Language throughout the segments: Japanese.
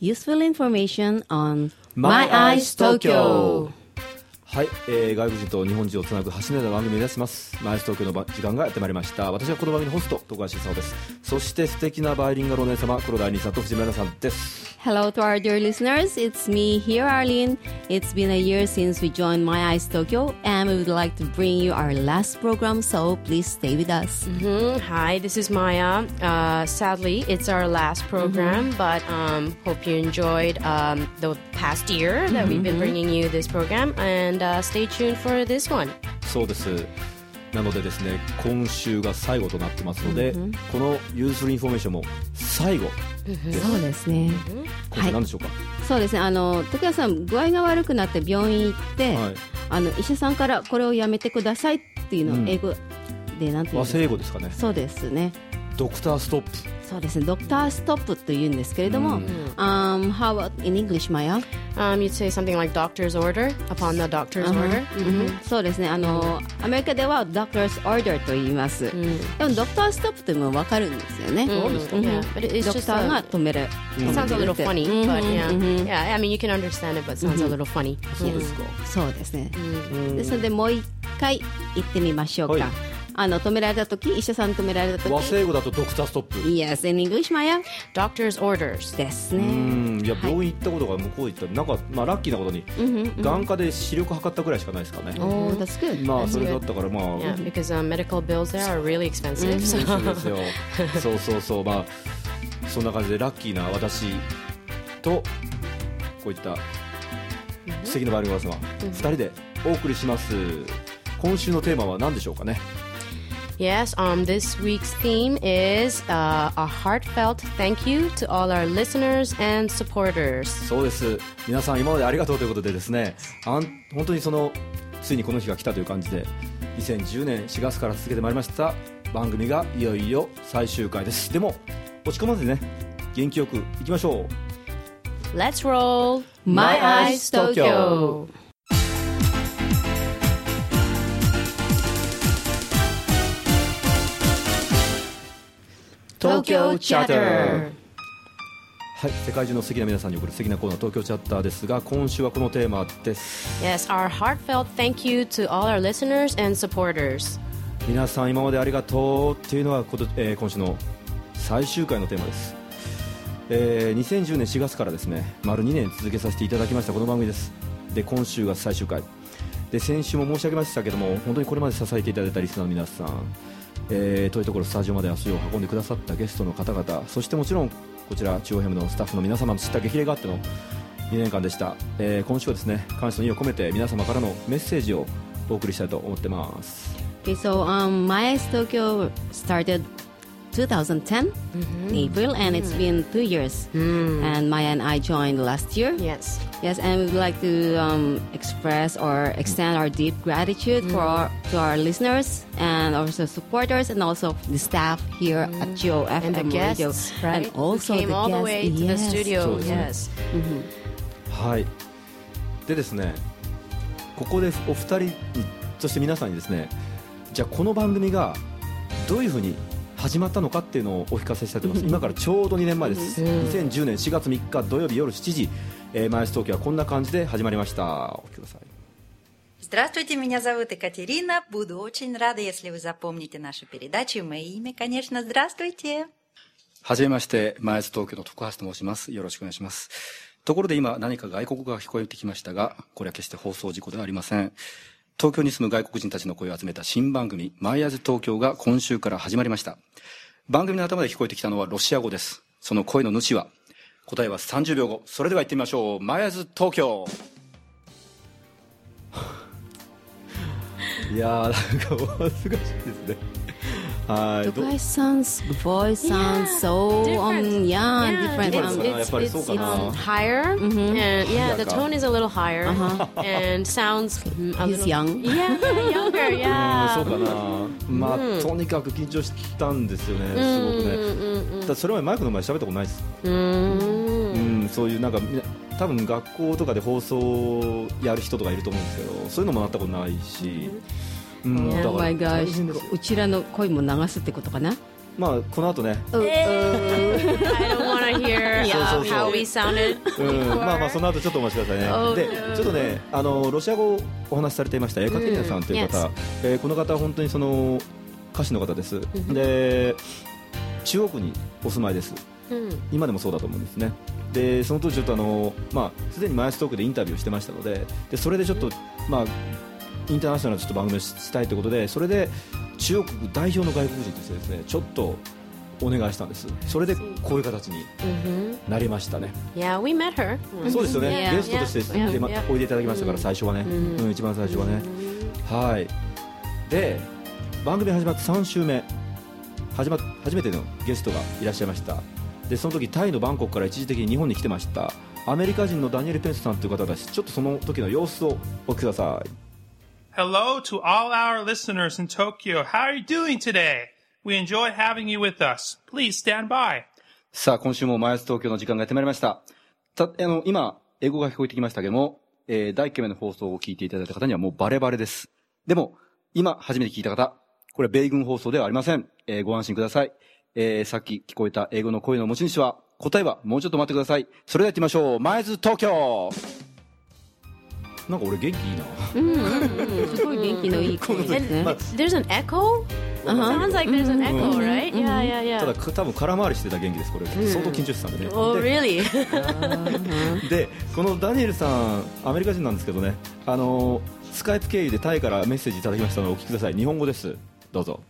useful information on My My Eyes Tokyo. Tokyo. はい、えー、外国人と日本人をつなぐ橋のような番組を目指します。マイス東京のば時間がやってまいりました。私はこの番組のホスト徳橋久夫です。そして素敵なバイリンガルお姉様黒田愛理さんと藤村さんです Hello to our dear listeners. It's me here, Arlene. It's been a year since we joined My Eyes Tokyo, and we would like to bring you our last program, so please stay with us. Mhm. Hi, this is Maya. Uh, sadly, it's our last program, but um, hope you enjoyed um, the past year that we've been bringing you this program, and uh, stay tuned for this one. そうです なのでですね今週が最後となってますので、このユースインフォメーションも最後そうですね。今週何でしょうか、そうですね。あの徳谷さん具合が悪くなって病院行って、はいあの医者さんからこれをやめてくださいっていうのをうん英語でなんていうんですか？和製英語ですかねそうですね。ドクターストップそうですね。ドクターストップと言うんですけれども、um, how about in English, Maya? Um, you'd say something like doctor's order upon the doctor's order. うんそうですね。あのアメリカでは doctor's order と言います。でもドクターストップというのもわかるんですよね。そうですか it's ドクターが止める。it sounds a little funny, Mhm, but yeah, mhm. yeah. I mean, you can understand it, but it sounds a little funny. そうですか、そうですね。うんですのでもう一回言ってみましょうか。はいあの止められた時、医者さん止められた時。和製英語だとドクターストップ Yes, in English, Maya? Doctor's orders. ですうね。んいや病院行ったことが向こう行ったらなんか、まあ、ラッキーなことに眼科で視力測ったぐらいしかないですかね、Oh, that's good. まあそれだったからまあ、Yeah, because um, medical bills there are really expensive. そうですよ そうそうそうまあそんな感じでラッキーな私とこういった素敵なバイオリンマスが2人でお送りします今週のテーマは何でしょうかね Yes, um, this week's theme is uh, a heartfelt thank you to all our listeners and supporters. そうです皆さん今までありがとうということでですねあん本当にそのついにこの日が来たという感じで2010年4月から続けてまいりました番組がいよいよ最終回ですでも落ち込まずにね元気よくいきましょう Let's roll My Eyes Tokyo. 東京チャッター。はい、世界中の素敵な皆さんに送る素敵なコーナー東京チャッターですが今週はこのテーマです。Yes, our heartfelt thank you to all our listeners and supporters. 皆さん今までありがとうっていうのはこと、えー今週の最終回のテーマです、えー2010年4月からですね丸2年続けさせていただきましたこの番組です。で今週が最終回。で先週も申し上げましたけども本当にこれまで支えていただいたリスナーの皆さん、えー遠いところスタジオまで足を運んでくださったゲストの方々そしてもちろんこちら中央ヘムのスタッフの皆様の知った激励があっての2年間でした、えー今週はですね感謝の意を込めて皆様からのメッセージをお送りしたいと思ってます。Okay, so um, My Eyes Tokyo started 2010 April, and it's been two years. And Maya and I joined last year. Yes. Yes, and we would like to um, express or extend our deep gratitude for our, to our listeners and also supporters, and also the staff here at Geo FM And the Radio, guests, right? and also Who came the all the guests. way to the yes. studio. So, yeah. Yes. はいでですねここでお二人にそして皆さんにですねじゃあこの番組がどういうふうに 始まったのかっていうのをお聞かせしたいと思います今からちょうど2年前です2010年4月3日土曜日夜7時、えー、マイス東京はこんな感じで始まりましたお聞きください Здравствуйте, меня зовут Екатерина. Буду очень рада, если вы запомните нашу передачу. И мое имя, конечно, здравствуйте. はじめまして、前津東京の徳橋と申します。よろしくお願いします。ところで今何か外国語が聞こえてきましたが、これは決して放送事故ではありません。 東京に住む外国人たちの声を集めた新番組、マイアズ東京が今週から始まりました。番組の頭で聞こえてきたのはロシア語です。その声の主は、答えは30秒後。それでは行ってみましょう。マイアズ東京いやーなんかお恥ずかしいですねドカイさん、ボイスさん、そう、うん、やん、ディンス、やっぱりそうかな。higher、and yeah、the tone、そうかな。まあとにかく緊張したんですよね。すごくね。だそれまでマイクの前喋ったことないです。うん。そういうなんかたぶん学校とかで放送やる人とかいると思うんですけど、そういうのもなったことないし。だ Oh から my 大 gosh 変ですようちらの声も流すってことかな？まあこの後ね、I don't want to hear uh, そうそうそう how we sounded. うん、まあまあその後ちょっとお待ちくださいね。Oh, で.ちょっとねあのロシア語をお話しされていましたエカテリーナさんという方、うんえーこの方は本当にその歌手の方です。で中央区にお住まいです。Hmm. 今でもそうだと思うんですね。でその当時ちょっとあのまあすでにマイストークでインタビューをしてましたので、でそれでちょっとまあインターナショナルなちょっと番組をしたいということで、それで中国代表の外国人としてですねちょっとお願いしたんです。それでこういう形に hmm なりましたね。Yeah, we met her. そうですよね、ゲストとしてま.おいでいただきましたから、うん最初はね、うん。うん一番最初はね、はい。で番組始まって3週目。始ま初めてのゲストがいらっしゃいました。でその時タイのバンコクから一時的に日本に来てました。アメリカ人のダニエル・ペンスさんという方ですちょっとその時の様子をお聞きください Hello to all our listeners in Tokyo. How are you doing today? We enjoy having you with us. Please stand by. さあ、今週もマイス東京の時間がやってまいりました。た、あの、今、英語が聞こえてきましたけども、えー、第1回目の放送を聞いていただいた方にはもうバレバレです。でも、今、初めて聞いた方、これは米軍放送ではありません。えー、ご安心ください。えー、さっき聞こえた英語の声の持ち主は、答えはもうちょっと待ってください。それでは行ってみましょう。マイズ東京なんか俺元気いいな。すごい元気のいい声ですね。There's an echo? Sounds like there's an echo, right? Yeah, yeah, ただ yeah. か多分空回りしてた元気ですこれ。相当緊張してたんでね、Oh, で really? で このダニエルさんアメリカ人なんですけどね。あのスカイプ経由でタイからメッセージいただきましたのでお聞きください。日本語です。どうぞ。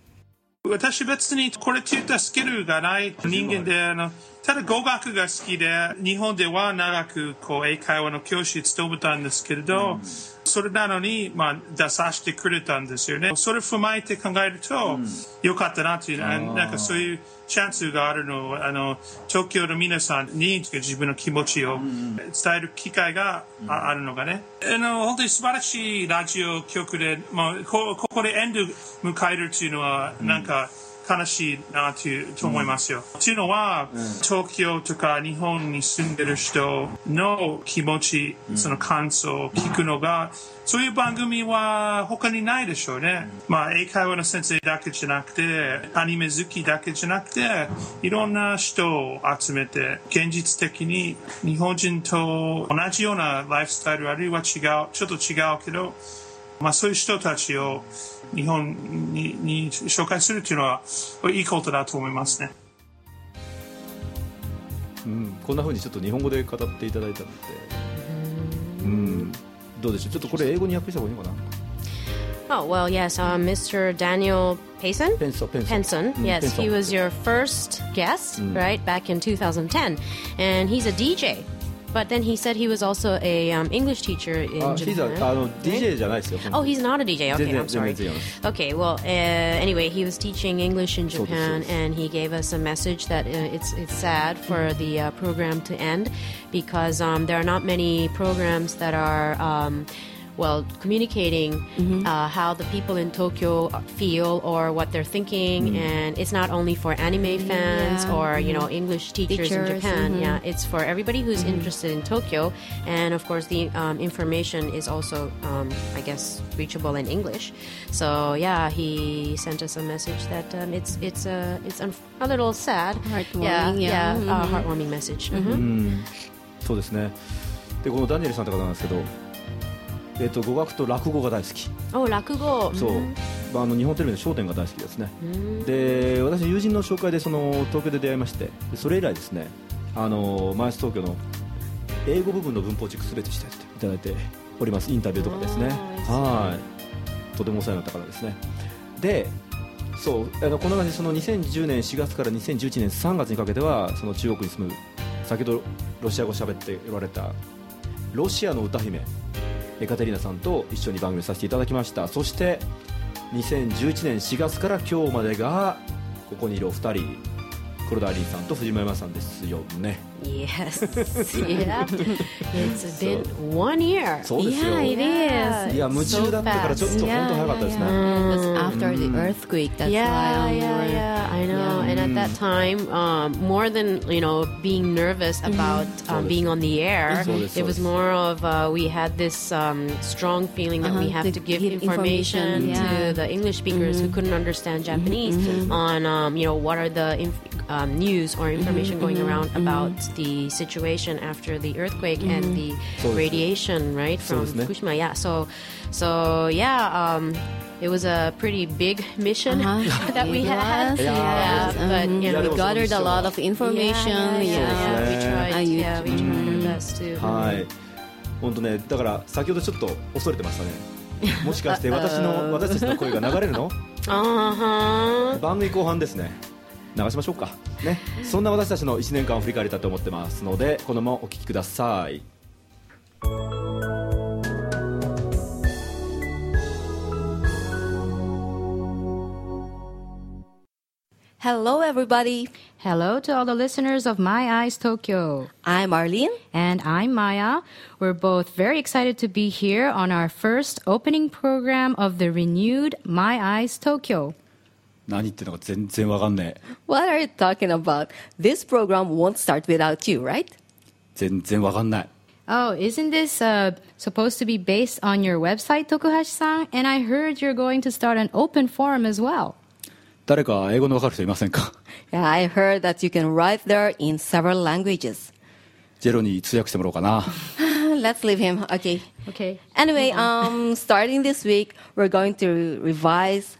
私別にこれといったスキルがない人間で、あの、ただ語学が好きで、日本では長くこう英会話の教師務めたんですけれど、それなのに、まあ、出させてくれたんですよね。それ踏まえて考えると、よかったなという、あなんかそういうチャンスがあるのを、あの、東京の皆さんに自分の気持ちを伝える機会がああるのがね。あの、本当に素晴らしいラジオ局で、まあ、こここでエンド迎えるっていうのは、なんか、悲しいなというと思いますよ。というのは、東京とか日本に住んでる人の気持ち、その感想を聞くのが、そういう番組は他にないでしょうね。まあ、英会話の先生だけじゃなくて、アニメ好きだけじゃなくて、いろんな人を集めて、現実的に日本人と同じようなライフスタイルあるいは違う、ちょっと違うけど、まあそういう人たちを日本にに紹介するっていうのはいいことだと思いますね。うん、こんな風にちょっと日本語で語っていただいたので、うん、どうでしょう、ちょっとこれ英語に訳した方がいいのかな？Oh, well, yes. Uh, Mr. Daniel Payson? Penson, うん yes, ペンソ he was your first guest, right, back in 2010. And he's a DJ. But then he said he was also a um, English teacher in あ、he's a- Japan. あの right? DJ じゃないですよ。 Oh, he's not a DJ. Okay, 全然 I'm sorry. 全然違います。 Okay, well, uh, anyway, he was teaching English in そうです、 Japan, そうです。 and he gave us a message that uh, it's it's sad for the uh, program to end because um, there are not many programs that are. Um, well, communicating uh, how the people in Tokyo feel or what they're thinking, and it's not only for anime fans Yeah, or you know English teachers, in Teachers, Japan. mhm. Yeah, it's for everybody who's interested in Tokyo, and of course the um, information is also, um, I guess, reachable in English. So yeah, he sent us a message that um, it's it's a it's un- a little sad. Heartwarming, yeah, yeah. yeah, a heartwarming message. Mhm. そうですね。で、このダニエルさんって方なんですけど、 えっと語学と落語が大好き。Oh, 落語。そう、まあ、あの日本テレビの『笑点』が大好きですね、で私友人の紹介でその東京で出会いましてでそれ以来ですねあのマイス東京の英語部分の文法チェックすべてしていただいております。インタビューとかですね。はい。とてもお世話になった方ですね。でそうあのこの感じその2010年4月から2011年3月にかけてはその中国に住む先ほどロシア語喋っておられたロシアの歌姫。エカテリーナさんと一緒に番組をさせていただきました。そして2011年4月から今日までがここにいるお二人黒田アリーさんと藤間山さんですよね。Yes. yeah. It's been one year. そうですよ Yeah, it is. いや夢中だったからちょっと本当早かったですね Because after the earthquake, that's yeah, why um, we yeah, were- yeah. I know. And at that time, um, more than you know, being nervous about um, being on the air, So this it was was- more of uh, we had this um, strong feeling that we Uh-huh, have to to give give information, information, yeah. to the English speakers who couldn't understand Japanese on um, you know what are the inf- um, news or information going around about the situation after the earthquake and the radiation, right from? Fukushima. Yeah. So, so yeah. Um, it was a pretty big mission Uh-huh. that we had. was, Yeah, yes. but Mhm. you know, Yeah, we there was gathered a lot of information. yeah, yeah, yeah. yeah, we tried. Yeah, we tried our best to. はい本当ねだから先ほどちょっと恐れてましたねもしかして私の私たちの声が流れるの Uh. 番組後半ですね流しましょうかねそんな私たちの1年間を振り返りたいと思ってますのでこのままお聞きください Hello, everybody. Hello to all the listeners of My Eyes Tokyo. I'm Arlene. And I'm Maya. We're both very excited to be here on our first opening program of the renewed My Eyes Tokyo. 何言ってるのか全然わかんねえ What are you talking about? This program won't start without you, right? 全然わかんない Oh, isn't this uh, supposed to be based on your website, Tokuhashi-san? And I heard you're going to start an open forum as well. 誰か英語のわかる人いませんか Yeah, I heard that you can write there in several languages. ジェロに通訳してもらおうかな Let's leave him. Okay. Okay. Anyway, um, starting this week, we're going to revise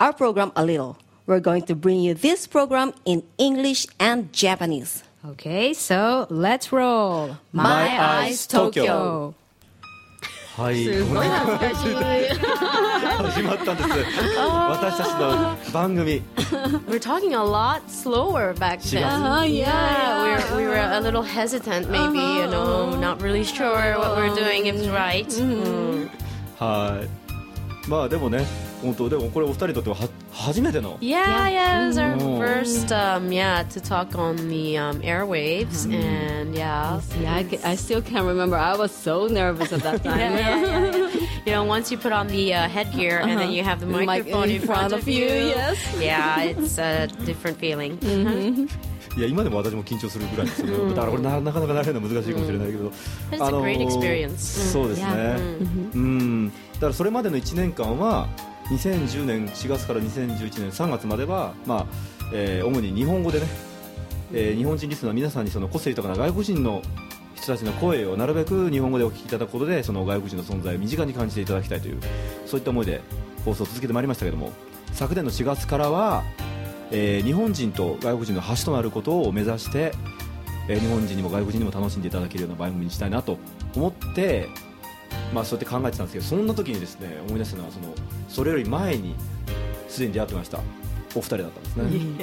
our program a little. We're going to bring you this program in English and Japanese. Okay, so let's roll. My Eyes Tokyo. はい始まったんです私たちの番組 We're talking a lot slower back then. Uh-huh, yeah, we were, we were a little hesitant, maybe, you know, not really sure what we're doing is right. Mm. はいまあでもね 本当でもこれお二人にとってはは初めての Yeah, yeah, it was our Mm. first, um, yeah, to talk on the um, airwaves, and yeah. Yeah, I, ca- I still can't remember. I was so nervous at that time. Yeah, yeah, yeah, yeah. You know, once you put on the uh, headgear and then you have the The mic microphone in front of you, yes. yeah, it's a different feeling. いや今でも私も緊張するぐらいですよね、だからこれななかなか慣れるの難しいかもしれないけど、It's a great experience. そうですね、うんだからそれまでの1年間は2010年4月から2011年3月までは、まあえー主に日本語でね、えー日本人リスナーの皆さんにその個性豊かな外国人の人たちの声をなるべく日本語でお聞きいただくことでその外国人の存在を身近に感じていただきたいというそういった思いで放送を続けてまいりましたけども昨年の4月からは、えー日本人と外国人の橋となることを目指して、えー日本人にも外国人にも楽しんでいただけるような番組にしたいなと思って、まあ、そうやって考えてたんですけどそんな時にですね思い出したのはそのそれより前にすでに出会ってました。お二人だったんです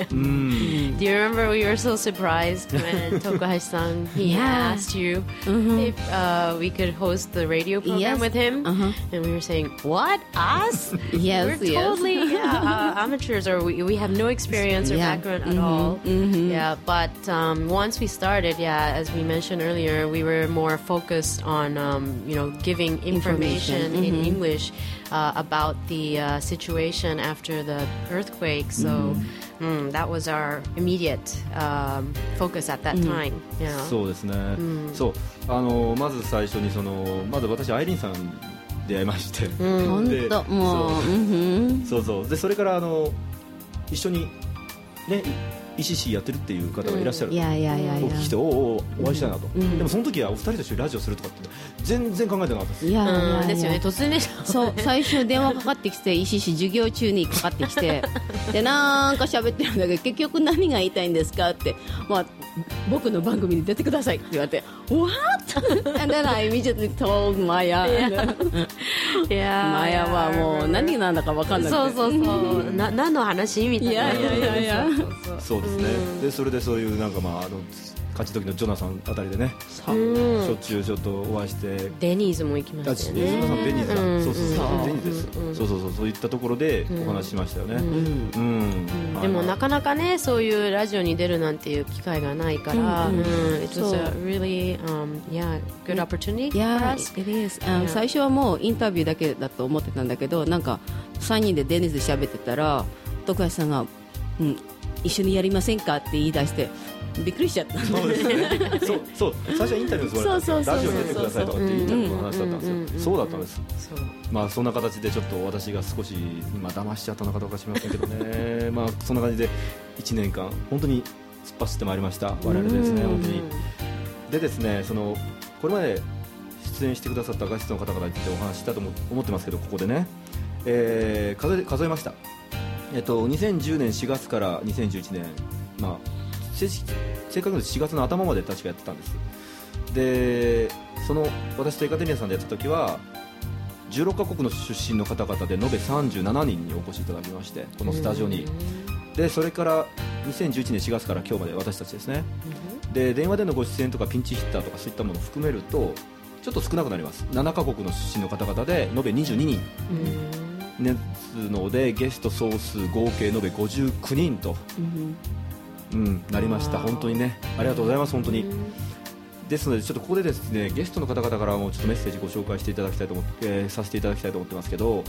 ね。うん Do you remember we were so surprised when Tokuhashi-san he Yeah. asked you if uh, we could host the radio program Yes. with him, Uh-huh. and we were saying, "What us? Yes, we're yes. totally yeah, uh, amateurs, or we, we have no experience or Yeah. background at all." Yeah, but um, once we started, yeah, as we mentioned earlier, we were more focused on um, you know giving information, Information, in English uh, about the uh, situation after the earthquake. So mm, that was our immediate um, focus at that time. You know. そうですね、そう。あのまず最初にそのまず私アイリーンさんに出会いまして、で本当もう、そう。うん。そうそう。でそれからあの一緒にね ECC やってるっていう方がいらっしゃる、いやいやいやいや。お聞きしておうおうお会いしたいなと、でもその時はお二人と一緒にラジオするとかって全然考えてなかったです。いやいやですよね突然でしょそう最初電話かかってきて石師授業中にかかってきてでなん。か喋ってるん。だけど結局何が言いたいん。ですかって、まあ、僕の番組に出てくださいって言われて What? And then I immediately told Maya いやマヤはもう何なんだか分かんなくて。そうそうそう。な 何の話？みたいな。いやいやいやいや。そうそうそう。そうですね、でそれでそういうなんかまああの勝ち時のジョナサンあたりでね。しょっちゅうちょっとお会いして。デニーズも行きましたよね。ョナさんベニーズだ、うん。そうそうそう、うん。ベニーズです、そうそうそう。そういったところでお話ししましたよね。うん、でもなかかなかねそういうラジオに出るなんていう機会がないから、うん it was そう。a really um, yeah good opportunity for Yeah, us. it is. あの最初はもうインタビューだけだと思ってたんだけどなんか3人でデニーズで喋ってたら徳橋さんが、うん、一緒にやりませんかって言い出してびっくりしちゃったそうですね。そうそう。最初はインタビューで座られたんですよラジオに出てくださいとかっていうインタビューの話だったんですよそうだったんです。まあそんな形でちょっと私が少しまあ騙しちゃったのかどうか知りませんけどね。まあそんな感じで1年間本当に突っ走ってまいりました。我々ですね本当に。でですねそのこれまで出演してくださったガストの方々についてお話ししたと思思ってますけどここでね、えー数え数えましたえっと2010年4月から2011年まあ正式正確に言うと4月の頭まで確かやってたんです。でその私とエカテリアさんでやった時は16カ国の出身の方々で延べ37人にお越しいただきましてこのスタジオに。でそれから2011年4月から今日まで私たちですね。で電話でのご出演とかピンチヒッターとかそういったものを含めるとちょっと少なくなります。7カ国の出身の方々で延べ22人ですのでゲスト総数合計延べ59人と、うん、なりました。本当にね。ありがとうございます本当に。ですのでちょっとここでですねゲストの方々からもちょっとメッセージご紹介していただきたいと思って、えーさせていただきたいと思ってますけど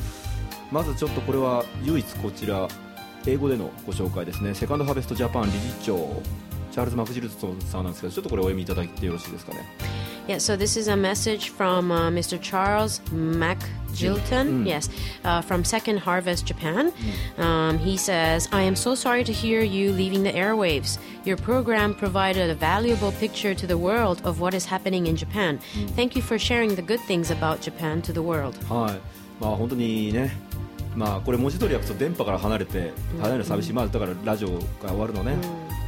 まずちょっとこれは唯一こちら英語でのご紹介ですね。セカンドハーベストジャパン理事長チャールズ・マクジルソンさんなんですけどちょっとこれお読みいただいてよろしいですかね Yeah, so this is a message from uh, Mr. Charles MacGilton, yes, uh, from Second Harvest Japan. Um, he says, I am so sorry to hear you leaving the airwaves. Your program provided a valuable picture to the world of what is happening in Japan. Thank you for sharing the good things about Japan to the world. はいまあ本当にねまあこれ文字通り訳すと電波から離れて離れるの寂しい、まあだからラジオが終わるのね、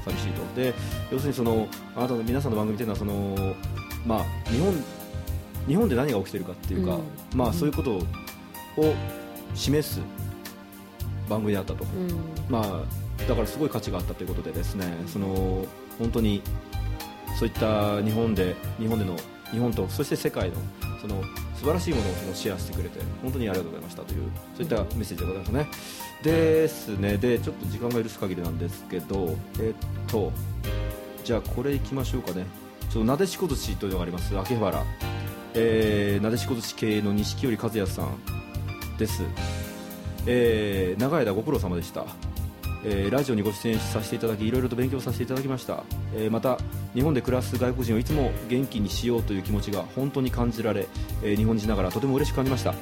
寂しいとで要するにそのあなたの皆さんの番組というのはその まあ日本日本で何が起きてるかっていうか、まあそういうことを示す番組であったと、まあだからすごい価値があったということでですねその本当にそういった日本で日本での日本とそして世界のその素晴らしいものをそのシェアしてくれて本当にありがとうございましたというそういったメッセージでございますね。ですね。でちょっと時間が許す限りなんですけどえっとじゃあこれいきましょうかね。ちょっとなでしこ寿司というのがあります秋葉原、えー、なでしこ寿司経営の錦織和也さんです。えー長い間ご苦労様でした。えーラジオにご出演させていただきいろいろと勉強させていただきました、えーまた日本で暮らす外国人をいつも元気にしようという気持ちが本当に感じられ、えー日本人ながらとても嬉しく感じました、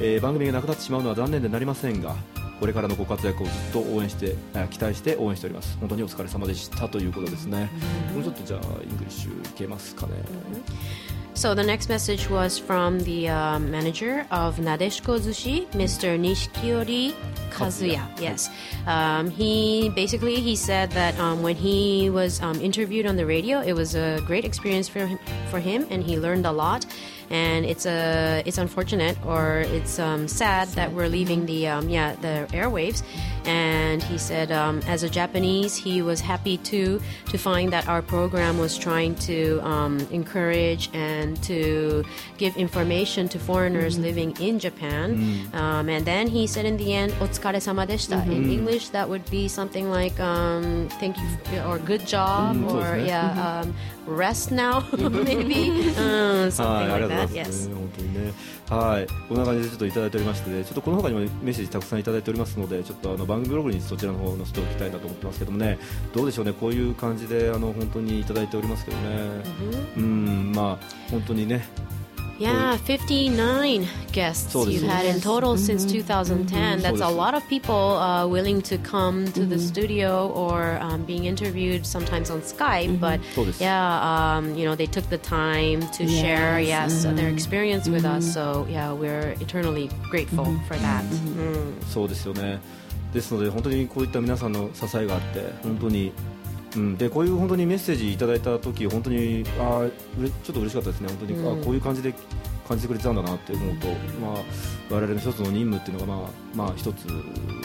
えー番組がなくなってしまうのは残念でなりませんがこれからのご活躍をずっと応援してあ期待して応援しております本当にお疲れ様でしたということですねもうちょっとじゃあ English いけますかね So the next message was from the uh, manager of Nadeshiko Zushi, Mr. Nishikiori Kazuya. Yes, um, he basically he said that um, when he was um, interviewed on the radio, it was a great experience for him, for him, and he learned a lot. And it's a it's unfortunate or it's um, sad that we're leaving the um, yeah the airwaves And he said, um, as a Japanese, he was happy too to find that our program was trying to um, encourage and to give information to foreigners living in Japan. Um, and then he said in the end, "Otsukare sama deshita." In English, that would be something like um, "Thank you" f- or "Good job" or yeah, um, "Rest now," maybe um, はい、 something あり like がとうござい that. ます、 Yes. ね。本当にね。 はい、こんな感じでちょっといただいておりまして、ね、ちょっとこの他にもメッセージたくさんいただいておりますので、ちょっとあの番組ブログにそちらの方載せておきたいなと思ってますけどもね、どうでしょうね、こういう感じであの本当にいただいておりますけどね。うん、まあ本当にね。Yeah, 59 guests So this you've is- had in total since 2010. That's So a this- lot of people uh, willing to come to the studio or um, being interviewed sometimes on Skype. But So this- yeah, um, you know, they took the time to share, yes, their experience with us. So yeah, we're eternally grateful for that. Mm. そうですよね。ですので本当にこういった皆さんの支えがあって本当に。 うん、でこういう本当にメッセージいただいた時本当にあちょっと嬉しかったですね。本当に、あこういう感じで感じてくれてたんだなって思うと、まあ我々の一つの任務っていうのがまあまあ一つ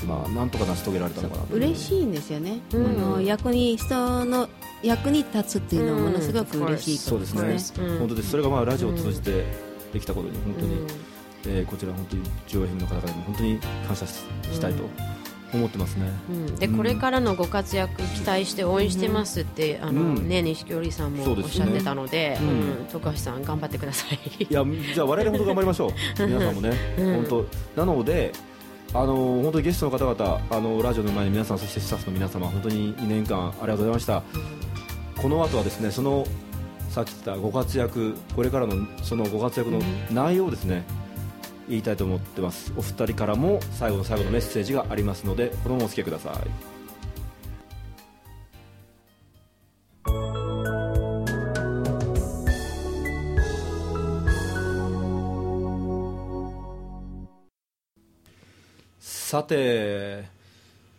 まあなんとか成し遂げられたのかなと。嬉しいんですよね、あの逆に人の役に立つっていうのはものすごく嬉しいそうことですね、うん。本当です。それがまあラジオを通じてできたことに本当に、うん。えーこちら本当に上映の方々にも本当に感謝ししたいと思ってますね、うん。でこれからのご活躍期待して応援してますって、あのうん。ね錦織さんもおっしゃってたので、うん。うん。徳橋さん頑張ってください。いやじゃあ我々本当頑張りましょう。皆さんもね、本当。なのであの本当にゲストの方々あのラジオの前に皆さんそしてスタッフの皆様本当に2年間ありがとうございました、この後はですねそのさっき言ったご活躍これからのそのご活躍の内容をですね、言いたいと思ってます。お二人からも最後の最後のメッセージがありますのでこのままお付き合いください。さて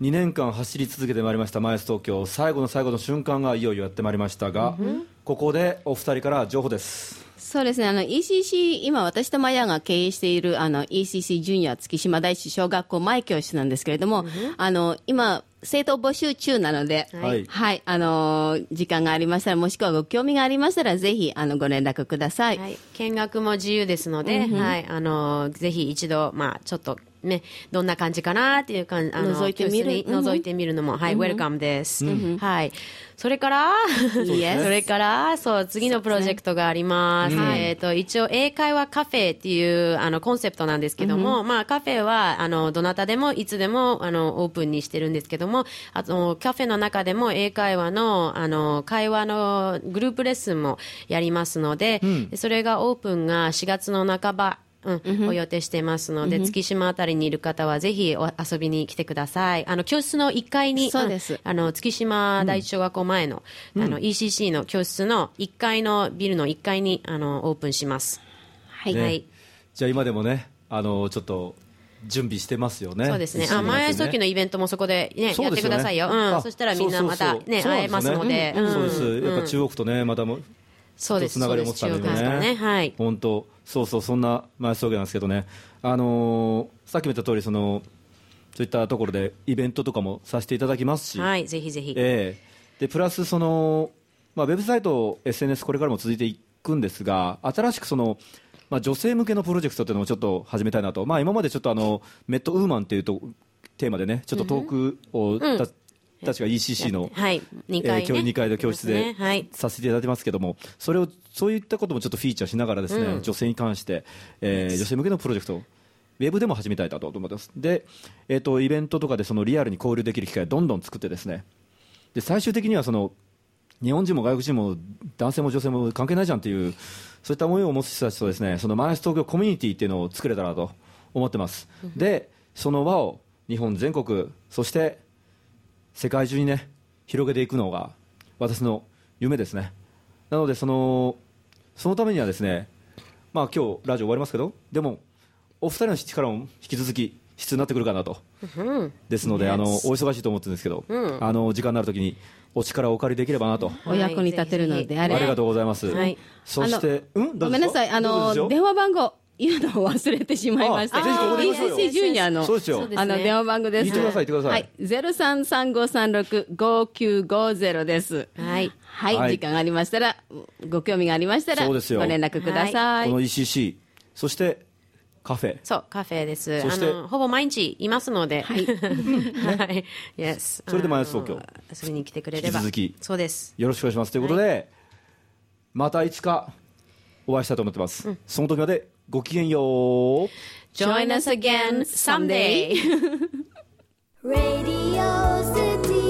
2年間走り続けてまいりましたマイス東京。最後の最後の瞬間がいよいよやってまいりましたが、ここでお二人から情報ですそうですね、あの ECC、今、私とマヤが経営しているあの ECC ジュニア月島第一小学校前教室なんですけれども、あの今、生徒募集中なので、はい。はい、あの時間がありましたら、もしくはご興味がありましたら、ぜひあのご連絡ください。はい、見学も自由ですので、はい、あのぜひ一度、まあ、ちょっとね、どんな感じかなっていう感じ、あの覗いてみる？覗いてみるのも、はい、ウェルカムです。はい。それから、ね。それから、そう、次のプロジェクトがあります。えっ、と、一応、英会話カフェっていう、あの、コンセプトなんですけども、まあ、カフェは、あの、どなたでも、いつでも、あの、オープンにしてるんですけども、あと、カフェの中でも、英会話の、あの、会話のグループレッスンもやりますので、それがオープンが4月の半ば、うん、を予定していますので、月島あたりにいる方はぜひお遊びに来てください。あの、教室の1階に、そうですんあの、月島第一小学校前の、あの、ECC の教室の1階のビルの1階に、あの、オープンします。はいねはい。じゃあ今でもねあのちょっと準備してますよねそうですね。あ、一緒に前ますね時のイベントもそこでね、やってくださいよ。うん。あそしたらみんなまたそうそうそうね、会えますので。うんそうです、んやっぱ中国とねまたもそうです。つながりを持つためにもそうです中国ですからね。はい。本当そうそうそんな前送迎なんですけどね。あのーさっきも言った通りそのそういったところでイベントとかもさせていただきますし、はい、ぜひぜひ。ええ。でプラスその、まあ、ウェブサイト、SNS、これからも続いていくんですが、新しくその、まあ、女性向けのプロジェクトというのもちょっと始めたいなと、まあ、今までちょっとあのメットウーマンというとテーマでね、ちょっとトークを、た確か ECC の、はい。2階ね。えー教2階の教室で。させていただいてますけども、それをそういったこともちょっとフィーチャーしながらですね、うん女性に関して、えー女性向けのプロジェクトをウェブでも始めたいなと思ってます。で、えっ、とイベントとかでそのリアルに交流できる機会をどんどん作ってですね、で最終的にはその日本人も外国人も男性も女性も関係ないじゃんっていうそういった思いを持つ人たちとですねそのマイナス東京コミュニティっていうのを作れたらと思ってます、でその輪を日本全国そして世界中にね広げていくのが私の夢ですね。なのでそのそのためにはですねまあ今日ラジオ終わりますけどでもお二人の力も引き続き必要になってくるかなと。ですので、あのお忙しいと思ってるんですけど、あの時間のあるときにお力をお借りできればなと、お役に立てるのであれば。ありがとうございます。はい。そして、うん、ごめんなさい、あの電話番号言うのを忘れてしまいまして、あぜひここで言いましょうよ ECC ジュニアのそうですよそうですあの電話番号です。言ってください言ってくださいはい、ゼロ三三五三六五九五ゼロです。はい。はい、はい時間がありましたら、ご興味がありましたら、ごそうですよ連絡ください。この ECC、そしてカフェ、そう、カフェです。そしてあの、ほぼ毎日いますので。はい。はい。Yes。それでマイナス東京遊びに来てくれれば。引き続きそうです。よろしくお願いします。ということで、またいつかお会いしたいと思ってます。その時までごきげんよう。Join us again someday. Radio City.